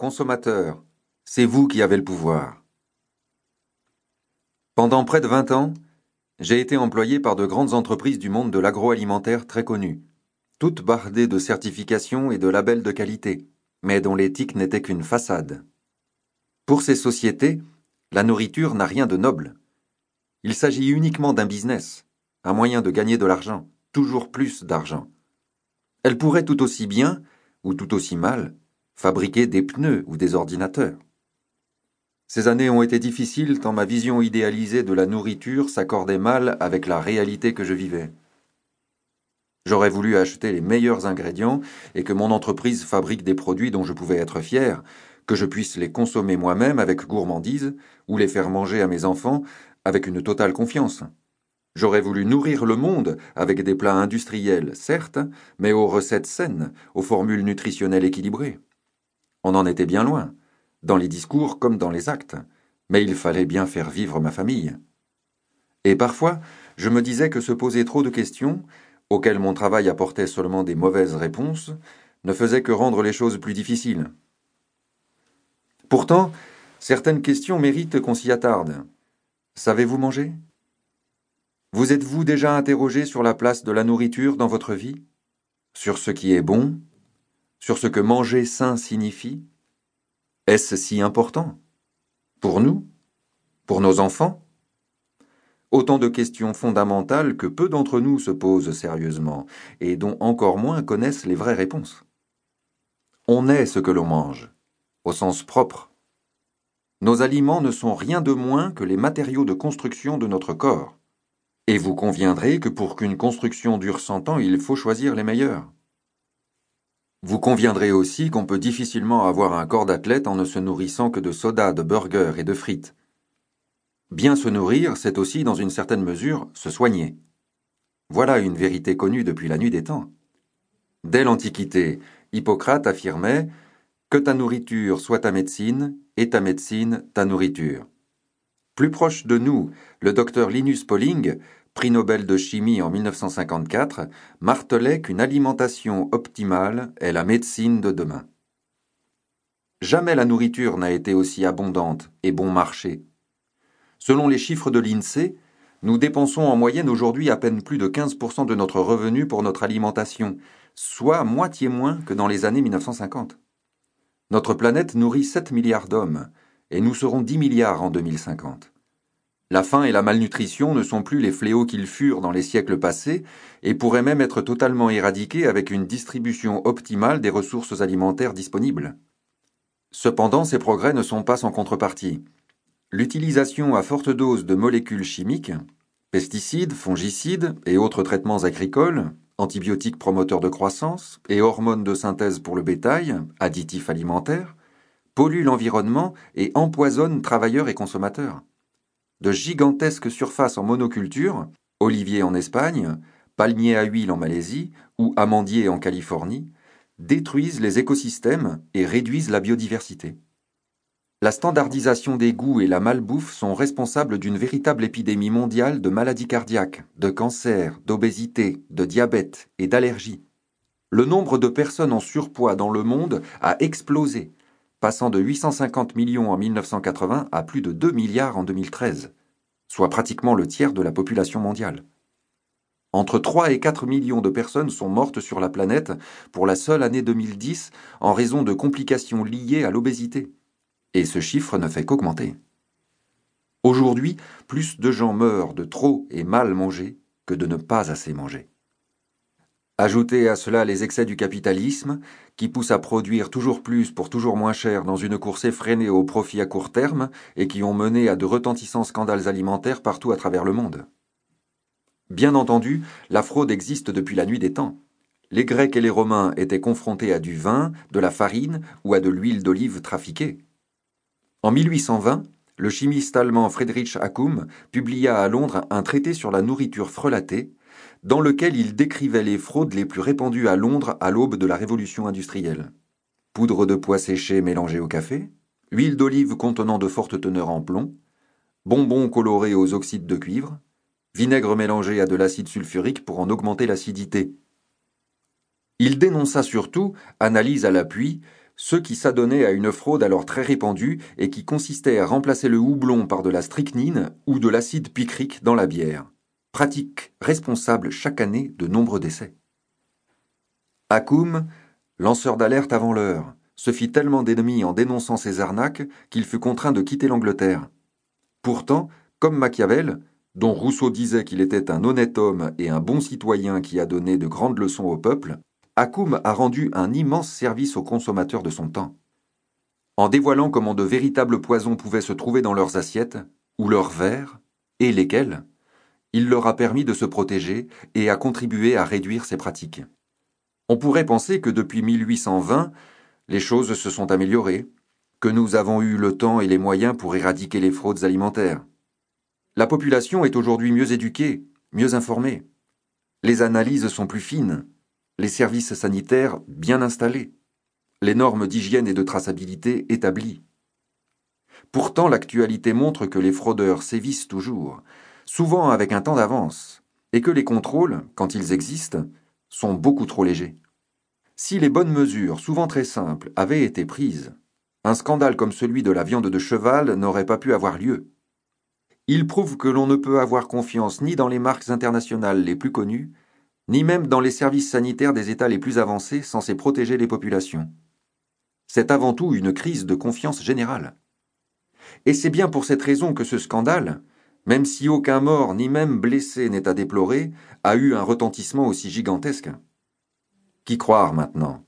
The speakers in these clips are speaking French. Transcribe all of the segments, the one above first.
Consommateurs, c'est vous qui avez le pouvoir. Pendant près de vingt ans, j'ai été employé par de grandes entreprises du monde de l'agroalimentaire très connues, toutes bardées de certifications et de labels de qualité, mais dont l'éthique n'était qu'une façade. Pour ces sociétés, la nourriture n'a rien de noble. Il s'agit uniquement d'un business, un moyen de gagner de l'argent, toujours plus d'argent. Elle pourrait tout aussi bien, ou tout aussi mal, fabriquer des pneus ou des ordinateurs. Ces années ont été difficiles tant ma vision idéalisée de la nourriture s'accordait mal avec la réalité que je vivais. J'aurais voulu acheter les meilleurs ingrédients et que mon entreprise fabrique des produits dont je pouvais être fier, que je puisse les consommer moi-même avec gourmandise ou les faire manger à mes enfants avec une totale confiance. J'aurais voulu nourrir le monde avec des plats industriels, certes, mais aux recettes saines, aux formules nutritionnelles équilibrées. On en était bien loin, dans les discours comme dans les actes, mais il fallait bien faire vivre ma famille. Et parfois, je me disais que se poser trop de questions, auxquelles mon travail apportait seulement des mauvaises réponses, ne faisait que rendre les choses plus difficiles. Pourtant, certaines questions méritent qu'on s'y attarde. Savez-vous manger? Vous êtes-vous déjà interrogé sur la place de la nourriture dans votre vie? Sur ce qui est bon? Sur ce que manger sain signifie Est-ce si important Pour nous Pour nos enfants? Autant de questions fondamentales que peu d'entre nous se posent sérieusement et dont encore moins connaissent les vraies réponses. On est ce que l'on mange, au sens propre. Nos aliments ne sont rien de moins que les matériaux de construction de notre corps. Et vous conviendrez que pour qu'une construction dure cent ans, il faut choisir les meilleurs. Vous conviendrez aussi qu'on peut difficilement avoir un corps d'athlète en ne se nourrissant que de soda, de burgers et de frites. Bien se nourrir, c'est aussi, dans une certaine mesure, se soigner. Voilà une vérité connue depuis la nuit des temps. Dès l'Antiquité, Hippocrate affirmait Que ta nourriture soit ta médecine, et ta médecine ta nourriture. Plus proche de nous, le docteur Linus Pauling prix Nobel de chimie en 1954, martelait qu'une alimentation optimale est la médecine de demain. Jamais la nourriture n'a été aussi abondante et bon marché. Selon les chiffres de l'INSEE, nous dépensons en moyenne aujourd'hui à peine plus de 15% de notre revenu pour notre alimentation, soit moitié moins que dans les années 1950. Notre planète nourrit 7 milliards d'hommes, et nous serons 10 milliards en 2050. La faim et la malnutrition ne sont plus les fléaux qu'ils furent dans les siècles passés et pourraient même être totalement éradiqués avec une distribution optimale des ressources alimentaires disponibles. Cependant, ces progrès ne sont pas sans contrepartie. L'utilisation à forte dose de molécules chimiques, pesticides, fongicides et autres traitements agricoles, antibiotiques promoteurs de croissance et hormones de synthèse pour le bétail, additifs alimentaires, pollue l'environnement et empoisonne travailleurs et consommateurs de gigantesques surfaces en monoculture, oliviers en Espagne, palmiers à huile en Malaisie ou amandiers en Californie, détruisent les écosystèmes et réduisent la biodiversité. La standardisation des goûts et la malbouffe sont responsables d'une véritable épidémie mondiale de maladies cardiaques, de cancers, d'obésité, de diabète et d'allergies. Le nombre de personnes en surpoids dans le monde a explosé passant de 850 millions en 1980 à plus de 2 milliards en 2013, soit pratiquement le tiers de la population mondiale. Entre 3 et 4 millions de personnes sont mortes sur la planète pour la seule année 2010 en raison de complications liées à l'obésité. Et ce chiffre ne fait qu'augmenter. Aujourd'hui, plus de gens meurent de trop et mal manger que de ne pas assez manger. Ajoutez à cela les excès du capitalisme, qui pousse à produire toujours plus pour toujours moins cher dans une course effrénée au profit à court terme et qui ont mené à de retentissants scandales alimentaires partout à travers le monde. Bien entendu, la fraude existe depuis la nuit des temps. Les Grecs et les Romains étaient confrontés à du vin, de la farine ou à de l'huile d'olive trafiquée. En 1820, le chimiste allemand Friedrich Hackum publia à Londres un traité sur la nourriture frelatée dans lequel il décrivait les fraudes les plus répandues à Londres à l'aube de la révolution industrielle. Poudre de pois séchée mélangée au café, huile d'olive contenant de fortes teneurs en plomb, bonbons colorés aux oxydes de cuivre, vinaigre mélangé à de l'acide sulfurique pour en augmenter l'acidité. Il dénonça surtout, analyse à l'appui, ceux qui s'adonnaient à une fraude alors très répandue et qui consistait à remplacer le houblon par de la strychnine ou de l'acide picrique dans la bière, pratique responsable chaque année de nombreux décès. Hakoum, lanceur d'alerte avant l'heure, se fit tellement d'ennemis en dénonçant ces arnaques qu'il fut contraint de quitter l'Angleterre. Pourtant, comme Machiavel, dont Rousseau disait qu'il était un honnête homme et un bon citoyen qui a donné de grandes leçons au peuple, Hakoum a rendu un immense service aux consommateurs de son temps. En dévoilant comment de véritables poisons pouvaient se trouver dans leurs assiettes, ou leurs verres, et lesquels, il leur a permis de se protéger et a contribué à réduire ces pratiques. On pourrait penser que depuis 1820, les choses se sont améliorées, que nous avons eu le temps et les moyens pour éradiquer les fraudes alimentaires. La population est aujourd'hui mieux éduquée, mieux informée. Les analyses sont plus fines, les services sanitaires bien installés, les normes d'hygiène et de traçabilité établies. Pourtant, l'actualité montre que les fraudeurs sévissent toujours, souvent avec un temps d'avance, et que les contrôles, quand ils existent, sont beaucoup trop légers. Si les bonnes mesures, souvent très simples, avaient été prises, un scandale comme celui de la viande de cheval n'aurait pas pu avoir lieu. Il prouve que l'on ne peut avoir confiance ni dans les marques internationales les plus connues, ni même dans les services sanitaires des États les plus avancés censés protéger les populations. C'est avant tout une crise de confiance générale. Et c'est bien pour cette raison que ce scandale, même si aucun mort ni même blessé n'est à déplorer, a eu un retentissement aussi gigantesque. Qui croire maintenant?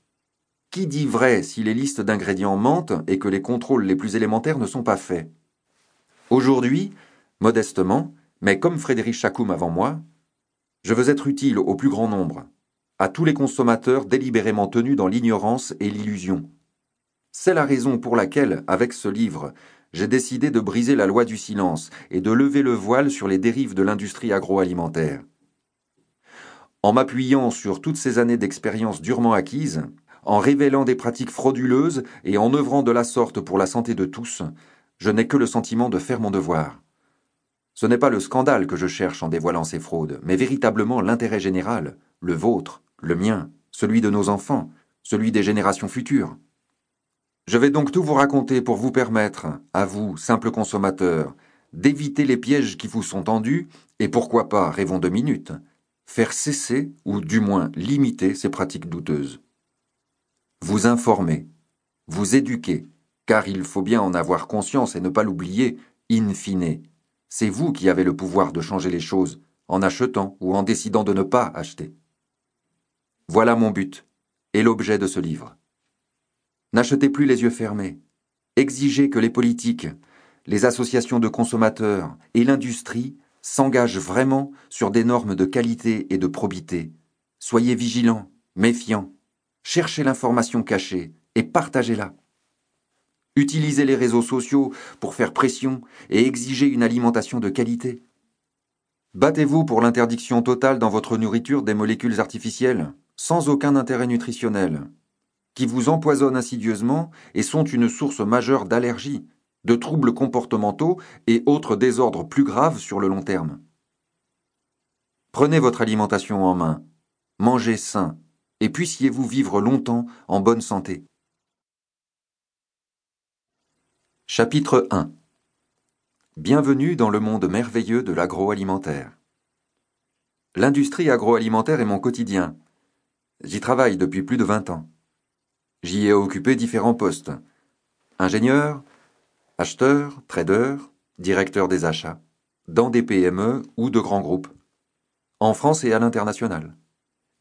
Qui dit vrai si les listes d'ingrédients mentent et que les contrôles les plus élémentaires ne sont pas faits? Aujourd'hui, modestement, mais comme Frédéric Chacoum avant moi, je veux être utile au plus grand nombre, à tous les consommateurs délibérément tenus dans l'ignorance et l'illusion. C'est la raison pour laquelle, avec ce livre, j'ai décidé de briser la loi du silence et de lever le voile sur les dérives de l'industrie agroalimentaire. En m'appuyant sur toutes ces années d'expérience durement acquises, en révélant des pratiques frauduleuses et en œuvrant de la sorte pour la santé de tous, je n'ai que le sentiment de faire mon devoir. Ce n'est pas le scandale que je cherche en dévoilant ces fraudes, mais véritablement l'intérêt général, le vôtre, le mien, celui de nos enfants, celui des générations futures. Je vais donc tout vous raconter pour vous permettre, à vous, simples consommateurs, d'éviter les pièges qui vous sont tendus, et pourquoi pas, rêvons deux minutes, faire cesser, ou du moins limiter ces pratiques douteuses. Vous informer, vous éduquer, car il faut bien en avoir conscience et ne pas l'oublier, in fine. C'est vous qui avez le pouvoir de changer les choses, en achetant ou en décidant de ne pas acheter. Voilà mon but, et l'objet de ce livre. N'achetez plus les yeux fermés. Exigez que les politiques, les associations de consommateurs et l'industrie s'engagent vraiment sur des normes de qualité et de probité. Soyez vigilants, méfiants, cherchez l'information cachée et partagez-la. Utilisez les réseaux sociaux pour faire pression et exiger une alimentation de qualité. Battez-vous pour l'interdiction totale dans votre nourriture des molécules artificielles, sans aucun intérêt nutritionnel, qui vous empoisonnent insidieusement et sont une source majeure d'allergies, de troubles comportementaux et autres désordres plus graves sur le long terme. Prenez votre alimentation en main, mangez sain, et puissiez-vous vivre longtemps en bonne santé. Chapitre 1 Bienvenue dans le monde merveilleux de l'agroalimentaire. L'industrie agroalimentaire est mon quotidien. J'y travaille depuis plus de vingt ans. J'y ai occupé différents postes. Ingénieur, acheteur, trader, directeur des achats, dans des PME ou de grands groupes. En France et à l'international.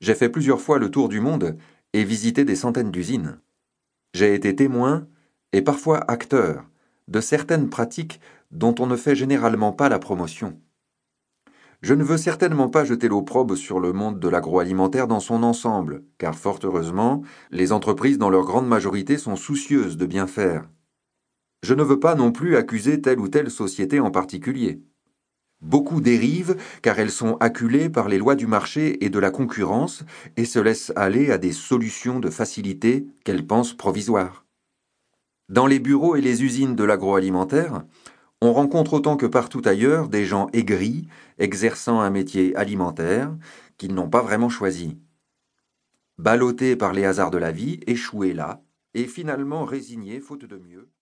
J'ai fait plusieurs fois le tour du monde et visité des centaines d'usines. J'ai été témoin et parfois acteur de certaines pratiques dont on ne fait généralement pas la promotion. Je ne veux certainement pas jeter l'opprobre sur le monde de l'agroalimentaire dans son ensemble, car fort heureusement, les entreprises dans leur grande majorité sont soucieuses de bien faire. Je ne veux pas non plus accuser telle ou telle société en particulier. Beaucoup dérivent car elles sont acculées par les lois du marché et de la concurrence et se laissent aller à des solutions de facilité qu'elles pensent provisoires. Dans les bureaux et les usines de l'agroalimentaire, on rencontre autant que partout ailleurs des gens aigris, exerçant un métier alimentaire, qu'ils n'ont pas vraiment choisi. Ballottés par les hasards de la vie, échoués là, et finalement résigné, faute de mieux,